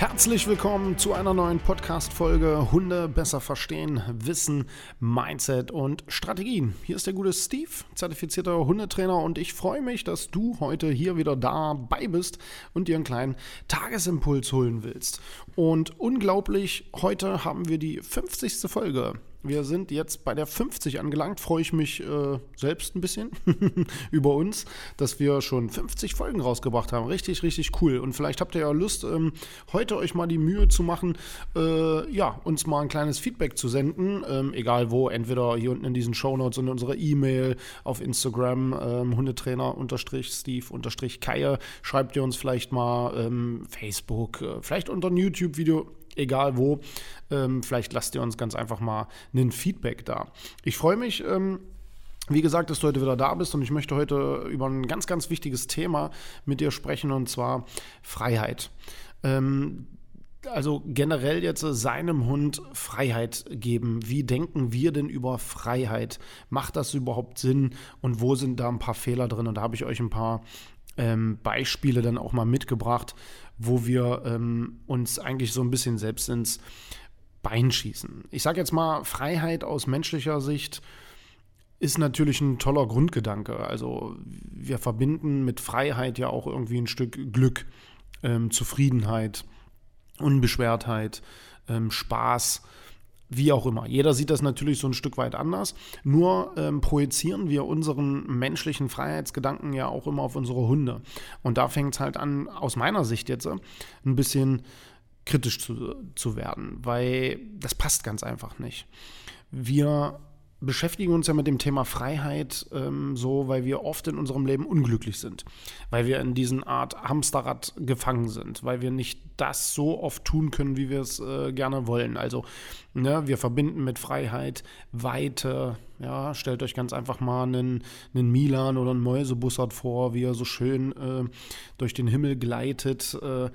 Herzlich willkommen zu einer neuen Podcast-Folge Hunde besser verstehen, Wissen, Mindset und Strategien. Hier ist der gute Steve, zertifizierter Hundetrainer und ich freue mich, dass du heute hier wieder dabei bist und dir einen kleinen Tagesimpuls holen willst. Und unglaublich, heute haben wir die 50. Folge. Wir sind jetzt bei der 50 angelangt. Freue ich mich äh, selbst ein bisschen über uns, dass wir schon 50 Folgen rausgebracht haben. Richtig, richtig cool. Und vielleicht habt ihr ja Lust, ähm, heute euch mal die Mühe zu machen, äh, ja, uns mal ein kleines Feedback zu senden. Ähm, egal wo, entweder hier unten in diesen Shownotes und in unserer E-Mail auf Instagram, ähm, Hundetrainer-Steve-Keier. Schreibt ihr uns vielleicht mal ähm, Facebook, äh, vielleicht unter ein YouTube-Video egal wo. Ähm, vielleicht lasst ihr uns ganz einfach mal ein Feedback da. Ich freue mich. Ähm, wie gesagt, dass du heute wieder da bist und ich möchte heute über ein ganz, ganz wichtiges Thema mit dir sprechen und zwar Freiheit. Ähm, also generell jetzt seinem Hund Freiheit geben. Wie denken wir denn über Freiheit? Macht das überhaupt Sinn? Und wo sind da ein paar Fehler drin? Und da habe ich euch ein paar ähm, Beispiele dann auch mal mitgebracht, wo wir ähm, uns eigentlich so ein bisschen selbst ins Bein schießen. Ich sage jetzt mal, Freiheit aus menschlicher Sicht ist natürlich ein toller Grundgedanke. Also wir verbinden mit Freiheit ja auch irgendwie ein Stück Glück, ähm, Zufriedenheit, Unbeschwertheit, ähm, Spaß wie auch immer. Jeder sieht das natürlich so ein Stück weit anders. Nur ähm, projizieren wir unseren menschlichen Freiheitsgedanken ja auch immer auf unsere Hunde. Und da fängt es halt an, aus meiner Sicht jetzt, äh, ein bisschen kritisch zu, zu werden, weil das passt ganz einfach nicht. Wir beschäftigen uns ja mit dem Thema Freiheit ähm, so, weil wir oft in unserem Leben unglücklich sind, weil wir in diesen Art Hamsterrad gefangen sind, weil wir nicht das so oft tun können, wie wir es äh, gerne wollen. Also ne, wir verbinden mit Freiheit Weite. Ja, stellt euch ganz einfach mal einen, einen Milan oder einen Mäusebussard vor, wie er so schön äh, durch den Himmel gleitet. Äh,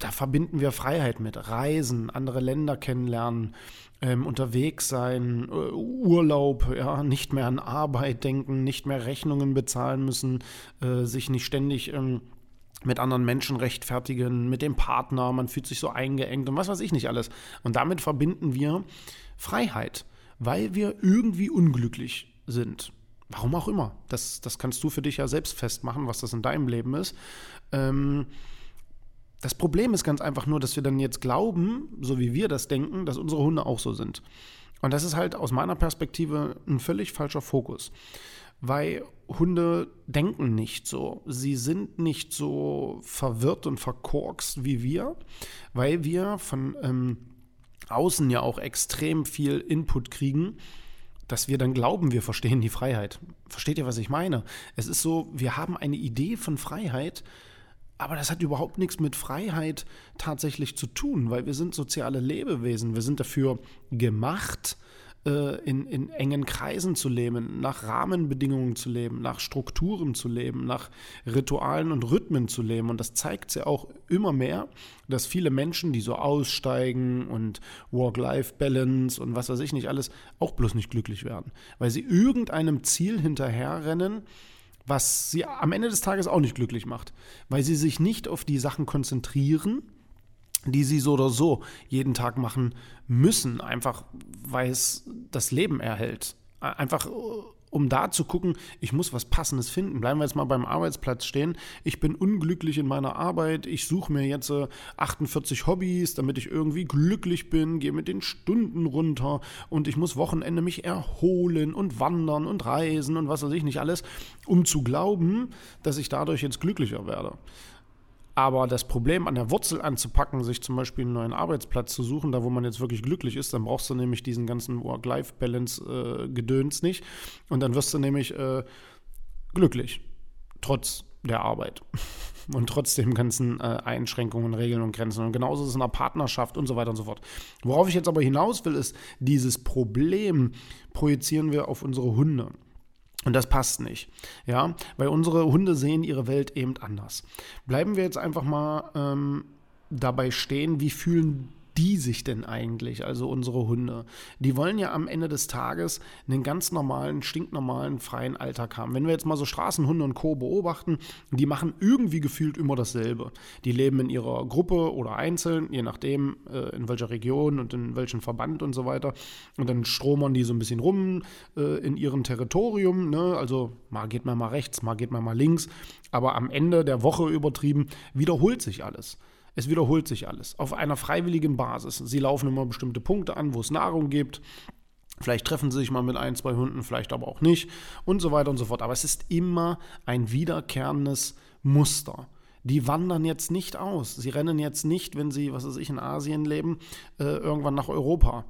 da verbinden wir Freiheit mit. Reisen, andere Länder kennenlernen, ähm, unterwegs sein, äh, Urlaub, ja, nicht mehr an Arbeit denken, nicht mehr Rechnungen bezahlen müssen, äh, sich nicht ständig ähm, mit anderen Menschen rechtfertigen, mit dem Partner, man fühlt sich so eingeengt und was weiß ich nicht alles. Und damit verbinden wir Freiheit, weil wir irgendwie unglücklich sind. Warum auch immer. Das, das kannst du für dich ja selbst festmachen, was das in deinem Leben ist. Ähm, das Problem ist ganz einfach nur, dass wir dann jetzt glauben, so wie wir das denken, dass unsere Hunde auch so sind. Und das ist halt aus meiner Perspektive ein völlig falscher Fokus. Weil Hunde denken nicht so. Sie sind nicht so verwirrt und verkorkst wie wir, weil wir von ähm, außen ja auch extrem viel Input kriegen, dass wir dann glauben, wir verstehen die Freiheit. Versteht ihr, was ich meine? Es ist so, wir haben eine Idee von Freiheit, aber das hat überhaupt nichts mit Freiheit tatsächlich zu tun, weil wir sind soziale Lebewesen. Wir sind dafür gemacht, äh, in, in engen Kreisen zu leben, nach Rahmenbedingungen zu leben, nach Strukturen zu leben, nach Ritualen und Rhythmen zu leben. Und das zeigt ja auch immer mehr, dass viele Menschen, die so aussteigen und Work-Life-Balance und was weiß ich nicht alles, auch bloß nicht glücklich werden, weil sie irgendeinem Ziel hinterherrennen, was sie am Ende des Tages auch nicht glücklich macht, weil sie sich nicht auf die Sachen konzentrieren, die sie so oder so jeden Tag machen müssen, einfach weil es das Leben erhält. Einfach um da zu gucken, ich muss was Passendes finden. Bleiben wir jetzt mal beim Arbeitsplatz stehen. Ich bin unglücklich in meiner Arbeit. Ich suche mir jetzt 48 äh, Hobbys, damit ich irgendwie glücklich bin, gehe mit den Stunden runter und ich muss Wochenende mich erholen und wandern und reisen und was weiß ich nicht alles, um zu glauben, dass ich dadurch jetzt glücklicher werde. Aber das Problem an der Wurzel anzupacken, sich zum Beispiel einen neuen Arbeitsplatz zu suchen, da wo man jetzt wirklich glücklich ist, dann brauchst du nämlich diesen ganzen Work-Life-Balance-Gedöns nicht. Und dann wirst du nämlich äh, glücklich, trotz der Arbeit und trotzdem ganzen äh, Einschränkungen, Regeln und Grenzen. Und genauso ist es in einer Partnerschaft und so weiter und so fort. Worauf ich jetzt aber hinaus will, ist, dieses Problem projizieren wir auf unsere Hunde. Und das passt nicht, ja, weil unsere Hunde sehen ihre Welt eben anders. Bleiben wir jetzt einfach mal ähm, dabei stehen, wie fühlen die sich denn eigentlich, also unsere Hunde? Die wollen ja am Ende des Tages einen ganz normalen, stinknormalen, freien Alltag haben. Wenn wir jetzt mal so Straßenhunde und Co. beobachten, die machen irgendwie gefühlt immer dasselbe. Die leben in ihrer Gruppe oder einzeln, je nachdem, äh, in welcher Region und in welchem Verband und so weiter. Und dann stromern die so ein bisschen rum äh, in ihrem Territorium. Ne? Also mal geht man mal rechts, mal geht man mal links. Aber am Ende der Woche übertrieben wiederholt sich alles. Es wiederholt sich alles auf einer freiwilligen Basis. Sie laufen immer bestimmte Punkte an, wo es Nahrung gibt. Vielleicht treffen sie sich mal mit ein, zwei Hunden, vielleicht aber auch nicht und so weiter und so fort. Aber es ist immer ein wiederkehrendes Muster. Die wandern jetzt nicht aus. Sie rennen jetzt nicht, wenn sie, was weiß ich, in Asien leben, äh, irgendwann nach Europa.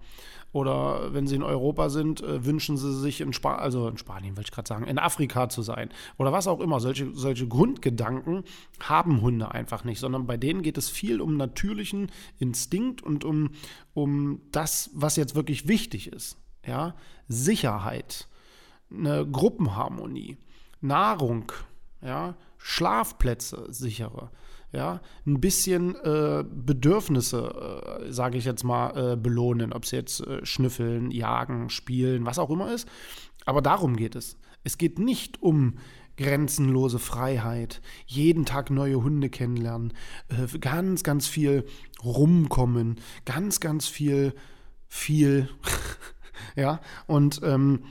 Oder wenn sie in Europa sind, äh, wünschen sie sich in Spanien, also in Spanien wollte ich gerade sagen, in Afrika zu sein. Oder was auch immer. Solche, solche Grundgedanken haben Hunde einfach nicht, sondern bei denen geht es viel um natürlichen Instinkt und um, um das, was jetzt wirklich wichtig ist. Ja? Sicherheit, eine Gruppenharmonie, Nahrung, ja? Schlafplätze sichere ja, ein bisschen äh, Bedürfnisse, äh, sage ich jetzt mal, äh, belohnen, ob es jetzt äh, schnüffeln, jagen, spielen, was auch immer ist. Aber darum geht es. Es geht nicht um grenzenlose Freiheit, jeden Tag neue Hunde kennenlernen, äh, ganz, ganz viel rumkommen, ganz, ganz viel, viel, ja, und ähm,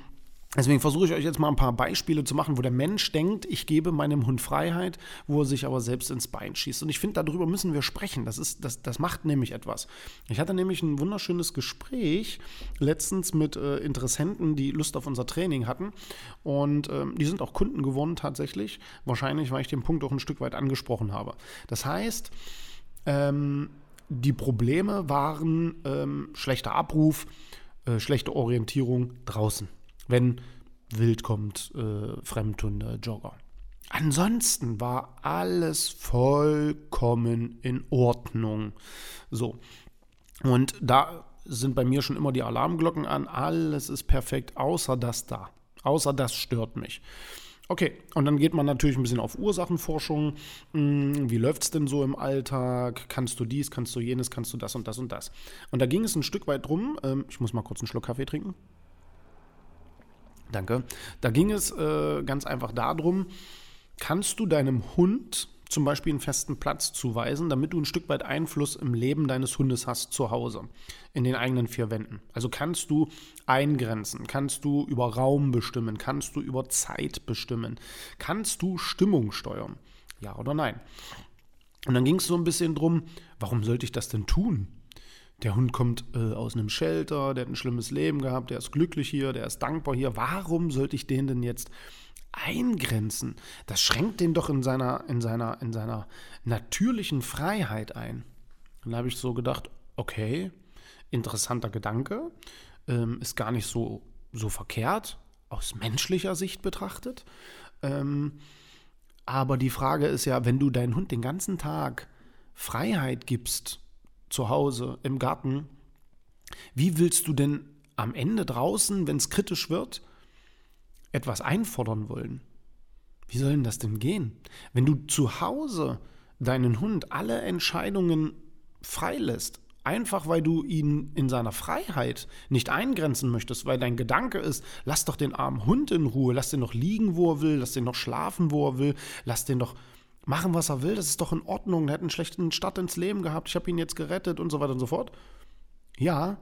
Deswegen versuche ich euch jetzt mal ein paar Beispiele zu machen, wo der Mensch denkt, ich gebe meinem Hund Freiheit, wo er sich aber selbst ins Bein schießt. Und ich finde, darüber müssen wir sprechen. Das, ist, das, das macht nämlich etwas. Ich hatte nämlich ein wunderschönes Gespräch letztens mit äh, Interessenten, die Lust auf unser Training hatten. Und ähm, die sind auch Kunden geworden tatsächlich. Wahrscheinlich, weil ich den Punkt auch ein Stück weit angesprochen habe. Das heißt, ähm, die Probleme waren ähm, schlechter Abruf, äh, schlechte Orientierung draußen wenn wild kommt, äh, Fremdhunde, Jogger. Ansonsten war alles vollkommen in Ordnung. So. Und da sind bei mir schon immer die Alarmglocken an. Alles ist perfekt, außer das da. Außer das stört mich. Okay, und dann geht man natürlich ein bisschen auf Ursachenforschung. Hm, wie läuft es denn so im Alltag? Kannst du dies, kannst du jenes, kannst du das und das und das? Und da ging es ein Stück weit drum. Ähm, ich muss mal kurz einen Schluck Kaffee trinken. Danke. Da ging es äh, ganz einfach darum, kannst du deinem Hund zum Beispiel einen festen Platz zuweisen, damit du ein Stück weit Einfluss im Leben deines Hundes hast zu Hause, in den eigenen vier Wänden. Also kannst du eingrenzen, kannst du über Raum bestimmen, kannst du über Zeit bestimmen, kannst du Stimmung steuern, ja oder nein. Und dann ging es so ein bisschen drum, warum sollte ich das denn tun? Der Hund kommt äh, aus einem Shelter, der hat ein schlimmes Leben gehabt, der ist glücklich hier, der ist dankbar hier. Warum sollte ich den denn jetzt eingrenzen? Das schränkt den doch in seiner, in seiner, in seiner natürlichen Freiheit ein. Dann habe ich so gedacht, okay, interessanter Gedanke, ähm, ist gar nicht so, so verkehrt aus menschlicher Sicht betrachtet. Ähm, aber die Frage ist ja, wenn du deinen Hund den ganzen Tag Freiheit gibst, zu Hause, im Garten, wie willst du denn am Ende draußen, wenn es kritisch wird, etwas einfordern wollen? Wie soll denn das denn gehen? Wenn du zu Hause deinen Hund alle Entscheidungen freilässt, einfach weil du ihn in seiner Freiheit nicht eingrenzen möchtest, weil dein Gedanke ist, lass doch den armen Hund in Ruhe, lass den doch liegen, wo er will, lass den doch schlafen, wo er will, lass den doch machen, was er will, das ist doch in Ordnung, der hat einen schlechten Start ins Leben gehabt, ich habe ihn jetzt gerettet und so weiter und so fort. Ja,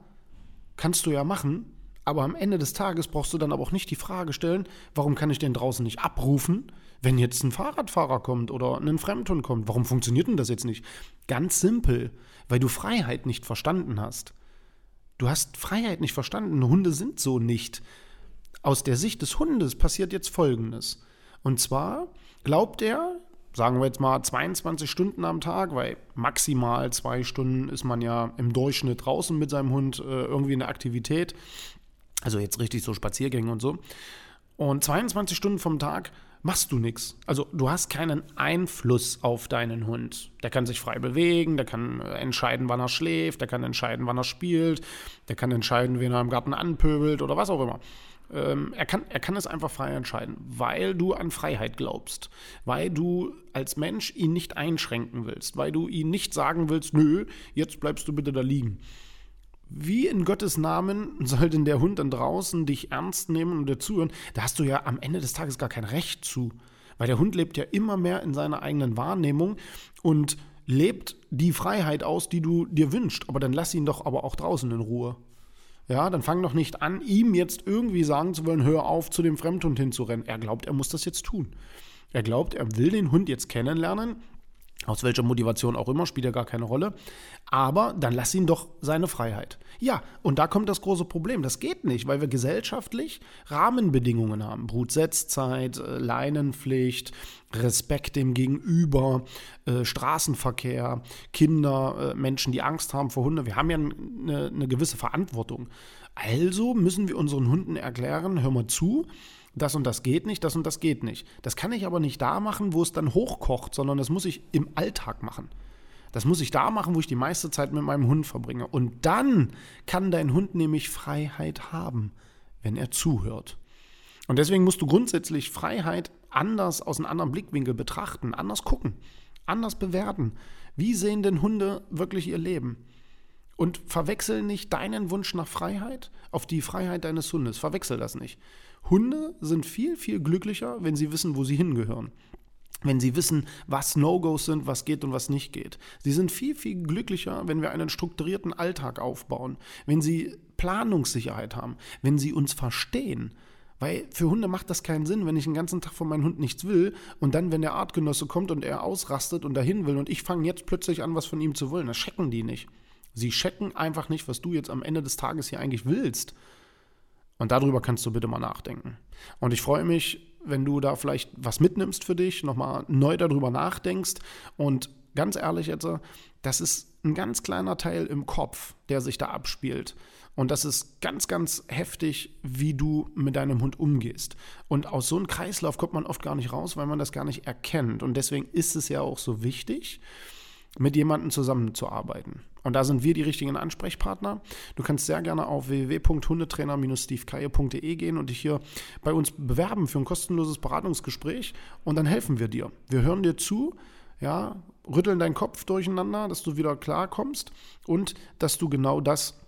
kannst du ja machen, aber am Ende des Tages brauchst du dann aber auch nicht die Frage stellen, warum kann ich den draußen nicht abrufen, wenn jetzt ein Fahrradfahrer kommt oder ein Fremdhund kommt. Warum funktioniert denn das jetzt nicht? Ganz simpel, weil du Freiheit nicht verstanden hast. Du hast Freiheit nicht verstanden. Hunde sind so nicht. Aus der Sicht des Hundes passiert jetzt Folgendes. Und zwar glaubt er, sagen wir jetzt mal 22 Stunden am Tag, weil maximal zwei Stunden ist man ja im Durchschnitt draußen mit seinem Hund äh, irgendwie in der Aktivität. Also jetzt richtig so Spaziergänge und so. Und 22 Stunden vom Tag machst du nichts. Also du hast keinen Einfluss auf deinen Hund. Der kann sich frei bewegen, der kann äh, entscheiden, wann er schläft, der kann entscheiden, wann er spielt, der kann entscheiden, wen er im Garten anpöbelt oder was auch immer. Ähm, er, kann, er kann es einfach frei entscheiden, weil du an Freiheit glaubst, weil du als Mensch ihn nicht einschränken willst, weil du ihn nicht sagen willst, nö, jetzt bleibst du bitte da liegen. Wie in Gottes Namen soll denn der Hund dann draußen dich ernst nehmen und dir zuhören? Da hast du ja am Ende des Tages gar kein Recht zu. Weil der Hund lebt ja immer mehr in seiner eigenen Wahrnehmung und lebt die Freiheit aus, die du dir wünschst. Aber dann lass ihn doch aber auch draußen in Ruhe. Ja, dann fang doch nicht an, ihm jetzt irgendwie sagen zu wollen, hör auf, zu dem Fremdhund hinzurennen. Er glaubt, er muss das jetzt tun. Er glaubt, er will den Hund jetzt kennenlernen aus welcher Motivation auch immer, spielt ja gar keine Rolle. Aber dann lass ihn doch seine Freiheit. Ja, und da kommt das große Problem. Das geht nicht, weil wir gesellschaftlich Rahmenbedingungen haben. Brutsetzzeit, äh, Leinenpflicht, Respekt dem Gegenüber, äh, Straßenverkehr, Kinder, äh, Menschen, die Angst haben vor Hunden. Wir haben ja eine, eine gewisse Verantwortung. Also müssen wir unseren Hunden erklären, hör mal zu, das und das geht nicht, das und das geht nicht. Das kann ich aber nicht da machen, wo es dann hochkocht, sondern das muss ich im Alltag machen. Das muss ich da machen, wo ich die meiste Zeit mit meinem Hund verbringe. Und dann kann dein Hund nämlich Freiheit haben, wenn er zuhört. Und deswegen musst du grundsätzlich Freiheit anders aus einem anderen Blickwinkel betrachten, anders gucken, anders bewerten. Wie sehen denn Hunde wirklich ihr Leben? Und verwechsel nicht deinen Wunsch nach Freiheit auf die Freiheit deines Hundes. Verwechsel das nicht. Hunde sind viel, viel glücklicher, wenn sie wissen, wo sie hingehören. Wenn sie wissen, was No-Gos sind, was geht und was nicht geht. Sie sind viel, viel glücklicher, wenn wir einen strukturierten Alltag aufbauen, wenn sie Planungssicherheit haben, wenn sie uns verstehen. Weil für Hunde macht das keinen Sinn, wenn ich den ganzen Tag von meinem Hund nichts will und dann, wenn der Artgenosse kommt und er ausrastet und dahin will und ich fange jetzt plötzlich an, was von ihm zu wollen, das checken die nicht. Sie checken einfach nicht, was du jetzt am Ende des Tages hier eigentlich willst. Und darüber kannst du bitte mal nachdenken. Und ich freue mich, wenn du da vielleicht was mitnimmst für dich, nochmal neu darüber nachdenkst. Und ganz ehrlich jetzt, das ist ein ganz kleiner Teil im Kopf, der sich da abspielt. Und das ist ganz, ganz heftig, wie du mit deinem Hund umgehst. Und aus so einem Kreislauf kommt man oft gar nicht raus, weil man das gar nicht erkennt. Und deswegen ist es ja auch so wichtig, mit jemandem zusammenzuarbeiten. Und da sind wir die richtigen Ansprechpartner. Du kannst sehr gerne auf www.hundetrainer-stevekaye.de gehen und dich hier bei uns bewerben für ein kostenloses Beratungsgespräch und dann helfen wir dir. Wir hören dir zu, ja, rütteln deinen Kopf durcheinander, dass du wieder klarkommst und dass du genau das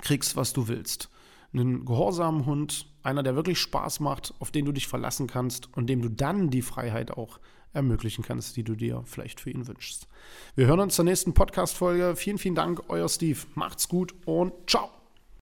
kriegst, was du willst. Einen gehorsamen Hund, einer, der wirklich Spaß macht, auf den du dich verlassen kannst und dem du dann die Freiheit auch ermöglichen kannst, die du dir vielleicht für ihn wünschst. Wir hören uns zur nächsten Podcast-Folge. Vielen, vielen Dank, euer Steve. Macht's gut und ciao.